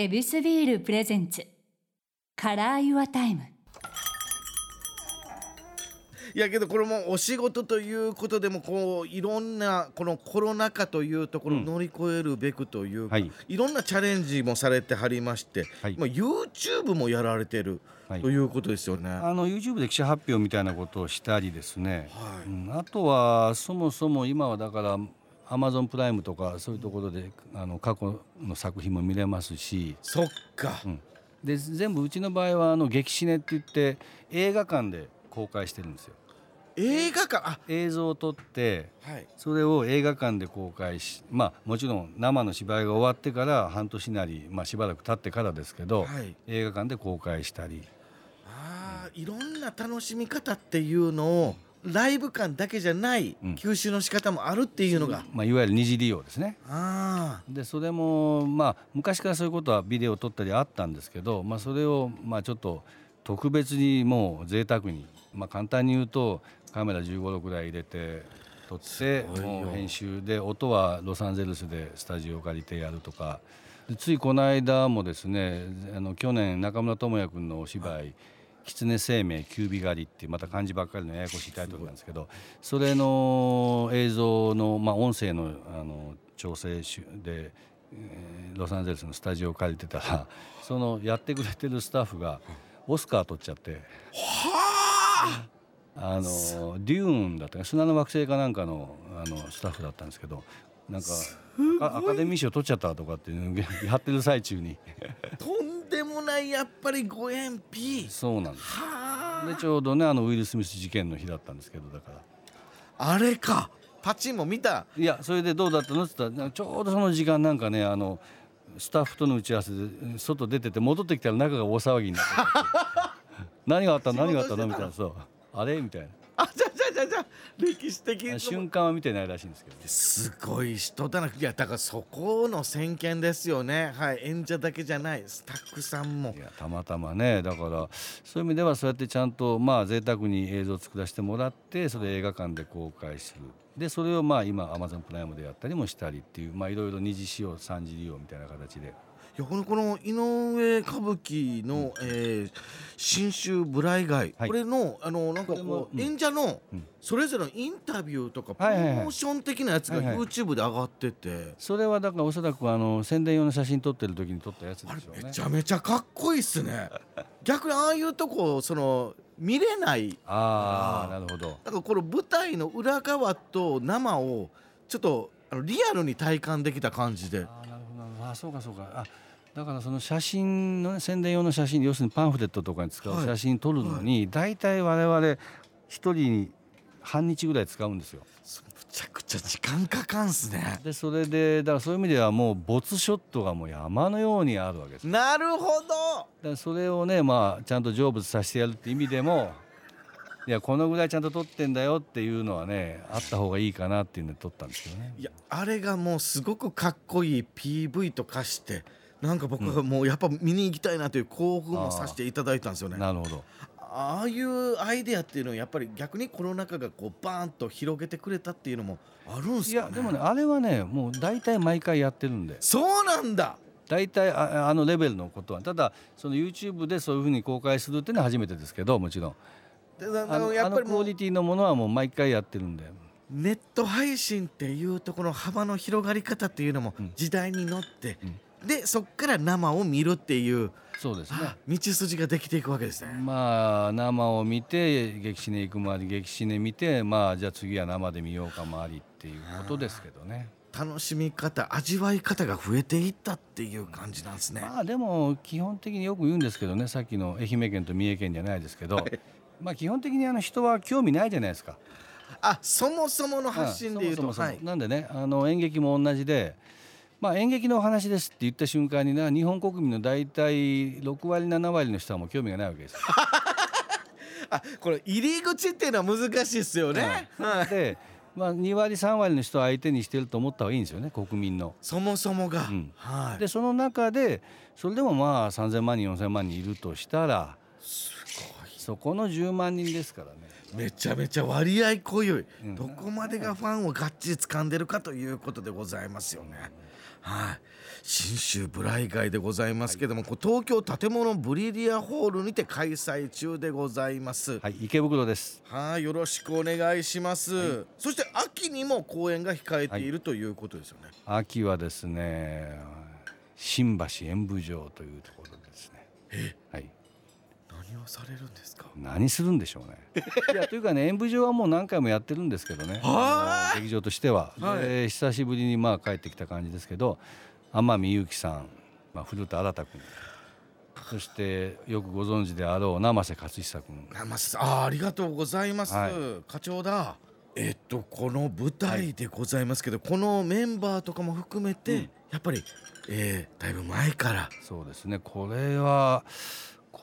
エビスビール presents。Color Your Time。いやけどこれもお仕事ということでもこういろんなこのコロナ禍というところを乗り越えるべくというか、はい。い、ろんなチャレンジもされてはりまして、はい。まあ、YouTube もやられてるはい。ということですよね。あの YouTube で記者発表みたいなことをしたりですね、はい。うんあとはそもそも今はだから Amazon プライムとかそういうところであの過去の作品も見れますし、そっか、うん。で全部うちの場合はあの劇シネって言って映画館で公開してるんですよ。映画館？あ。映像を撮ってはい。それを映画館で公開しまあもちろん生の芝居が終わってから半年なり、まあ、しばらく経ってからですけど、はい。映画館で公開したり。あーいろんな楽しみ方っていうのをライブ感だけじゃないうん。吸収の仕方もあるっていうのが、まあ、いわゆる二次利用ですね。あでそれもまあ昔からそういうことはビデオを撮ったりあったんですけど、まあ、それをまあちょっと特別にもう贅沢に、まあ、簡単に言うとカメラ1 5 6ぐらい入れて撮って編集で音はロサンゼルスでスタジオを借りてやるとか。でついこの間もですねあの去年中村智也君のお芝居「狐生命キュービ狩り」っていうまた漢字ばっかりのややこしいタイトルなんですけどそれの映像の、まあ、音声のあの調整しで、えーロサンゼルスのスタジオを借りてたらそのやってくれてるスタッフがオスカー取っちゃってはあ！のデューンだったか砂の惑星かなんかのあのスタッフだったんですけどなんかあアカデミー賞取っちゃったとかっていうのを やってる最中に。あ とんでもないやっぱりご縁 P そうなんです。はでちょうどねあのウィル・スミス事件の日だったんですけどだから。ああれか。パチンも見た。いやそれでどうだったのって言ったらちょうどその時間なんかねあのスタッフとの打ち合わせで外出てて戻ってきたら中が大騒ぎになってて 何があったの？何があったの？みたいな。そう。あれ？みたいあじゃあじゃあじゃじゃ歴史的に瞬間は見てないらしいんですけどねすごい人だないやだからそこの先見ですよねはい演者だけじゃないスタッフさんもいやたまたまねだからそういう意味ではそうやってちゃんとまあ贅沢に映像を作らせてもらってそれ映画館で公開するでそれをまあ今 Amazon プライムでやったりもしたりっていうまあいろいろ二次使用三次利用みたいな形で。いやこのこの井上歌舞伎の、えー新春ブライ街、はい。これのあのなんかこう、うん。演者のうん。それぞれのインタビューとかプロはいはい。はいモーション的なやつがはいはい YouTube で上がってて、それはだからおそらくあの宣伝用の写真撮ってる時に撮ったやつでしょうね。めちゃめちゃかっこいいっすね逆にああいうとこその見れない。ああなるほど。だからこの舞台の裏側と生をちょっとあのリアルに体感できた感じで。あーなるほどあそうかそうか。あだからその写真のね宣伝用の写真要するにパンフレットとかに使うはい。写真撮るのに大体我々一人に半日ぐらい使うんですよ。むちゃくちゃ時間かかんすね。でそれでだからそういう意味ではもう没ショットがもう山のようにあるわけです。なるほど。らそれをねまあちゃんと成仏させてやるって意味でもいやこのぐらいちゃんと撮ってんだよっていうのはねあった方がいいかなっていうんで撮ったんですけどね。いやあれがもうすごくかっこいい PV と化してなんか僕はもうやっぱ見に行きたいなという興奮もさせていただいたんですよね。なるほどああいうアイデアっていうのはやっぱり逆にコロナ禍がこうバーンと広げてくれたっていうのもあるんすかね？いやでもねあれはねもう大体毎回やってるんで。そうなんだ。大体ああのレベルのことは。ただその YouTube でそういうふうに公開するっていうのは初めてですけどもちろん。でああののやっぱりクオリティのものはもう毎回やってるんで。ネット配信っていうところの幅の広がり方っていうのもうん。時代に乗って、でそっから生を見るっていう、そうですね。あ道筋ができていくわけですね。まあ生を見て激シネ行くまで激シネ見てまあじゃあ次は生で見ようかもありっていうことですけどね。楽しみ方味わい方が増えていったっていう感じなんですね。まあでも基本的によく言うんですけどねさっきの愛媛県と三重県じゃないですけど、まあ基本的にあの人は興味ないじゃないですか。あそもそもの発信でいうと、はい、なんでねあの演劇も同じで、まあ、演劇のお話ですって言った瞬間にな日本国民の大体6割7割の人はもう興味がないわけですよ。あこれ入り口っていうのは難しいですよね。はいで、まあ、2割3割の人を相手にしてると思った方がいいんですよね国民の。そもそもが、うんはい。でその中でそれでもまあ3,000万人4,000万人いるとしたらすごい。そこの10万人ですからね。めちゃめちゃ割合濃い、うんどこまでがファンをがっちり掴んでるかということでございますよね。はい。新州ブライ街でございますけども、こう東京建物ブリリアホールにて開催中でございます。はい池袋です。はいよろしくお願いします、そして秋にも公演が控えているということですよね、秋はですね新橋演舞場というところですね。はいされるんですか？何するんでしょうね。いやというかね演舞場はもう何回もやってるんですけどね。劇場としては、はい。で久しぶりにまあ帰ってきた感じですけど天海祐希さん、まあ、古田新太君。そしてよくご存知であろう生瀬勝久君。あまあありがとうございます、はい。課長だ。えっとこの舞台でございますけど、このメンバーとかも含めて、うん。やっぱり、えー、だいぶ前から。そうですね。これは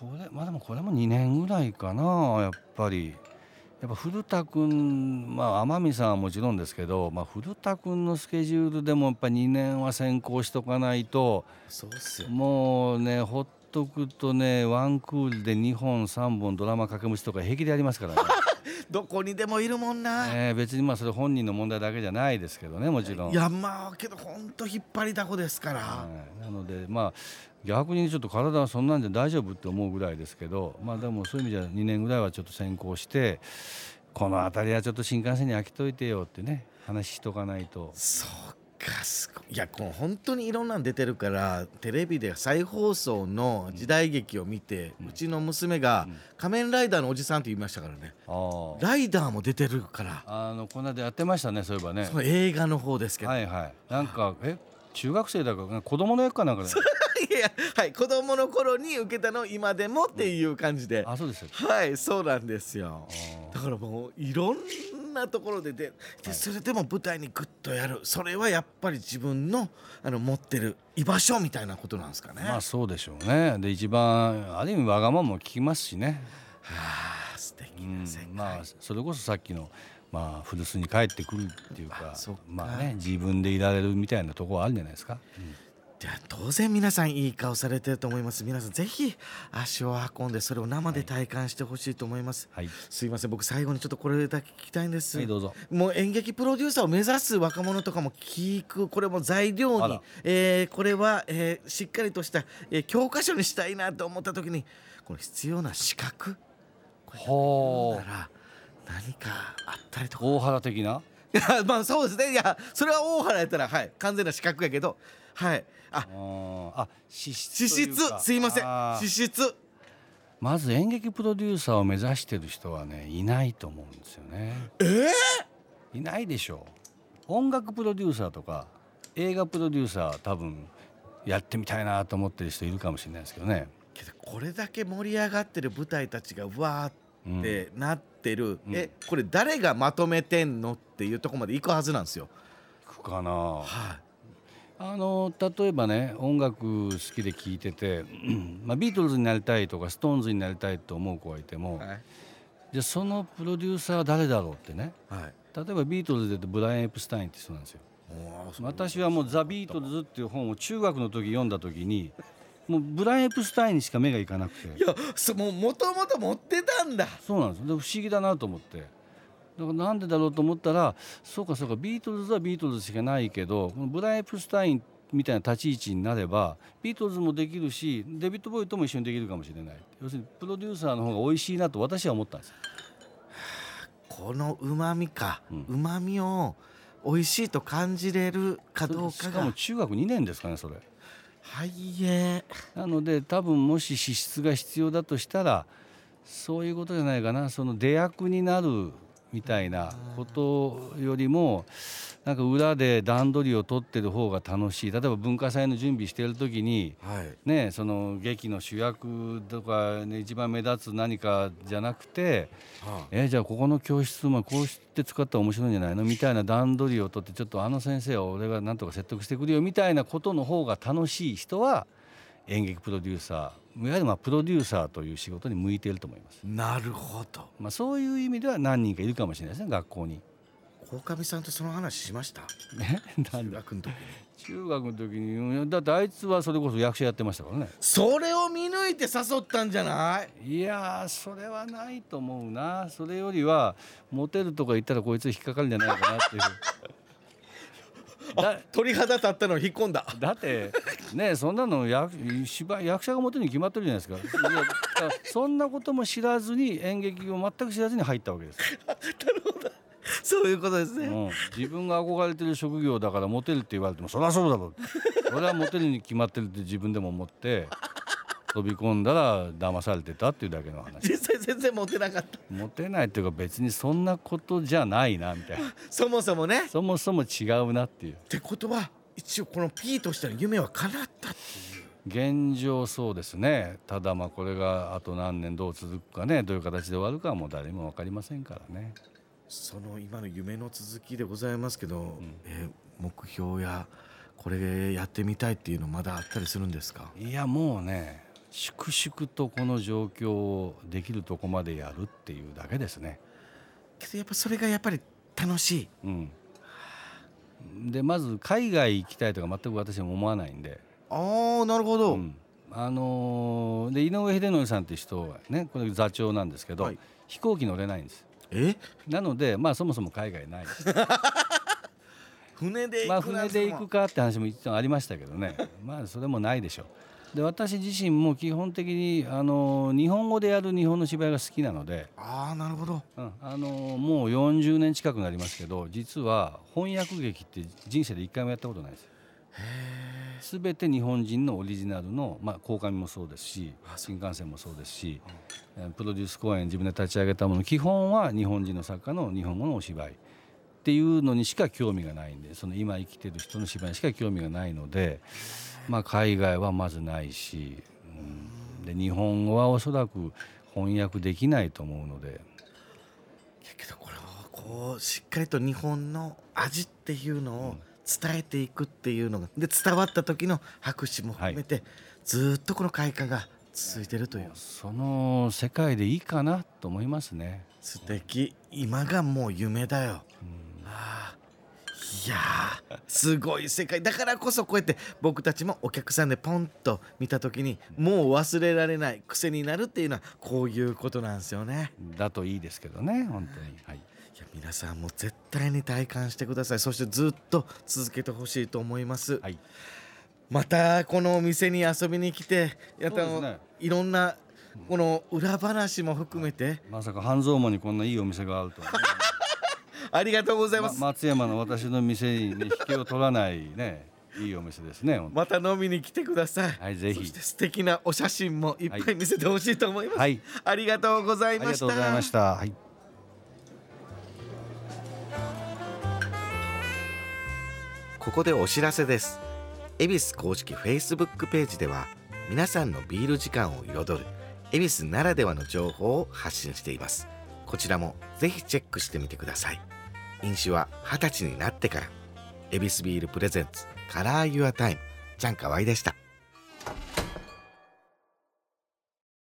これまあでもこれも2年ぐらいかなやっぱり。やっぱ古田君まあ天海さんはもちろんですけど、まあ、古田君のスケジュールでもやっぱ2年は先行しとかないとそうっすよ。もうねほっとくとねワンクールで2本3本ドラマ掛け持ちとか平気でやりますからね どこにでもいるもんな、えー別にまあそれ本人の問題だけじゃないですけどねもちろん。いやまあけどほんと引っ張りだこですから、はい。なのでまあ逆にちょっと体はそんなんで大丈夫って思うぐらいですけどまあでもそういう意味じゃ2年ぐらいはちょっと先行してこの辺りはちょっと新幹線に飽きといてよってね話しとかないと。そうかすごい。いやこう本当にいろんなん出てるからテレビで再放送の時代劇を見て、うちの娘が「仮面ライダーのおじさん」って言いましたからね。ライダーも出てるから。あのこの間やってましたねそういえばね。その映画の方ですけど、はいはい。なんかえ中学生だから子供の役かなんかで いやはい。子供の頃に受けたのを今でもっていう感じで、あそうですよ。はいそうなんですよ。あだからもういろんなところでででそれでも舞台にグッとやる。それはやっぱり自分のあの持ってる居場所みたいなことなんですかね。まあそうでしょうね。で一番ある意味わがままも聞きますしね。はあ素敵うんな世界、まあそれこそさっきのまあ古巣に帰ってくるっていうかまあね自分でいられるみたいなところはあるんじゃないですか。じゃあ当然皆さんいい顔されてると思います。皆さんぜひ足を運んでそれを生で体感してほしいと思います、はい、すいません。僕最後にちょっとこれだけ聞きたいんです、はい、どうぞ。もう演劇プロデューサーを目指す若者とかも聞く。これも材料にえーこれは、えーしっかりとした、えー教科書にしたいなと思った時にこの必要な資格。ほなら何かあったりとか。大原的な？い やまあそうですね。いやそれは大原やったらはい完全な資格やけどはい。あ。あ資質資質。すいません。資質。まず演劇プロデューサーを目指してる人はねいないと思うんですよね。えいないでしょ。う。音楽プロデューサーとか映画プロデューサー多分やってみたいなと思ってる人いるかもしれないですけどね。けどこれだけ盛り上がってる舞台たちがわーってなってる、うん。えこれ誰がまとめてんのっていうところまで行くはずなんですよ。行くかな。はい。あの例えばね音楽好きで聴いてて、う んまあ、ビートルズになりたいとかストーンズになりたいと思う子がいても、はい。じゃあそのプロデューサーは誰だろうってね。はい。例えばビートルズで言うとブライアン・エプスタインって人なんですよ。私はもう「ザ・ビートルズ」っていう本を中学の時読んだ時にもうブライアン・エプスタインにしか目がいかなくて。いやそもうもともと持ってたんだ。そうなんです。で不思議だなと思ってだからなんでだろうと思ったらそうかそうかビートルズはビートルズしかないけどこのブライアン・エプスタインみたいな立ち位置になればビートルズもできるしデビッド・ボウイとも一緒にできるかもしれない。要するにプロデューサーの方が美味しいなと私は思ったんですよ。このうまみか。うまみを美味しいと感じれるかどうしかもかが中学2年ですかねそれ。はいえ。なので多分もし資質が必要だとしたらそういうことじゃないかな。その出役になるみたいなことよりもなんか裏で段取りを取ってる方が楽しい。例えば文化祭の準備してる時にはい。ねその劇の主役とか、ね、一番目立つ何かじゃなくてはえじゃあここの教室もこうして使ったら面白いんじゃないの？みたいな段取りを取ってちょっとあの先生は俺がなんとか説得してくるよみたいなことの方が楽しい人は演劇プロデューサーいわゆるまあプロデューサーという仕事に向いていると思います。なるほど。まあ、そういう意味では何人かいるかもしれないですね学校に。鴻上さんとその話しました？ね、中で？学の時に。中学の時に。だってあいつはそれこそ役者やってましたからね。それを見抜いて誘ったんじゃない？いやーそれはないと思うな。それよりはモテるとか言ったらこいつ引っかかるんじゃないかなっていうだ鳥肌立ったのを引っ込んだ。だってねそんなの役役者が持ってるに決まってるじゃないですか。いやそんなことも知らずに演劇を全く知らずに入ったわけです、そういうことですね、うん、自分が憧れてる職業だからモテるって言われてもそりゃそうだろう。俺はモテるに決まってるって自分でも思って飛び込んだら騙されてたっていうだけの話全然モテなかった。モテないっていうか別にそんなことじゃないなみたいな。そもそもね。っそもそも違うなっていう。てことは一応この P としての夢は叶ったっていう。現状そうですね。ただまあこれがあと何年どう続くかね。どういう形で終わるかはもう誰にも分かりませんからね。その今の夢の続きでございますけど、えー目標やこれやってみたいっていうのまだあったりするんですか？いやもうね粛々とこの状況をできるとこまでやるっていうだけですね。けどやっぱそれがやっぱり楽しい。うん。でまず海外行きたいとか全く私も思わないんで、ああなるほど、うん。あのーで井上秀則さんって人はねこれ座長なんですけど、はい。飛行機乗れないんです。え？なのでまあそもそも海外ない。で す船でまあ行くなんて。船で行くかって話も一応ありましたけどね。まあそれもないでしょうで私自身も基本的にあの日本語でやる日本の芝居が好きなので、ああなるほど。うん、あのもう40年近くなりますけど実は翻訳劇って人生で一回もやったことないです。すべて日本人のオリジナルの、まあ、鴻上もそうですし新幹線もそうですし、えープロデュース公演自分で立ち上げたもの基本は日本人の作家の日本語のお芝居っていうのにしか興味がないんでその今生きてる人の芝居にしか興味がないので、まあ、海外はまずないし、うん、で日本語はおそらく翻訳できないと思うので。けどこれをこうしっかりと日本の味っていうのを伝えていくっていうのがで伝わった時の拍手も含めて、ずーっとこの快感が続いてるという。その世界でいいかなと思いますね。素敵。今がもう夢だよ、ああいやーすごい世界。だからこそこうやって僕たちもお客さんでポンと見た時にもう忘れられない癖になるっていうのはこういうことなんですよね。だといいですけどね本当に。はい。いや皆さんも絶対に体感してください。そしてずっと続けてほしいと思います、はい。またこのお店に遊びに来てやっぱあのそうですね。いろんなこの裏話も含めて。まさか半蔵門にこんないいお店があるとはね、ありがとうございます、ま松山の私の店に、ね、引けを取らないね いいお店ですね。また飲みに来てください。はいぜひそして素敵なお写真もいっぱい見せてほしいと思います。はいありがとうございありました。がとうございました。はい。ここでお知らせです。恵比寿公式 Facebook ページでは皆さんのビール時間を彩る恵比寿ならではの情報を発信しています。こちらもぜひチェックしてみてください。飲酒は二十歳になってから。エビスビール presents Color Your Time。チャンカワイでした。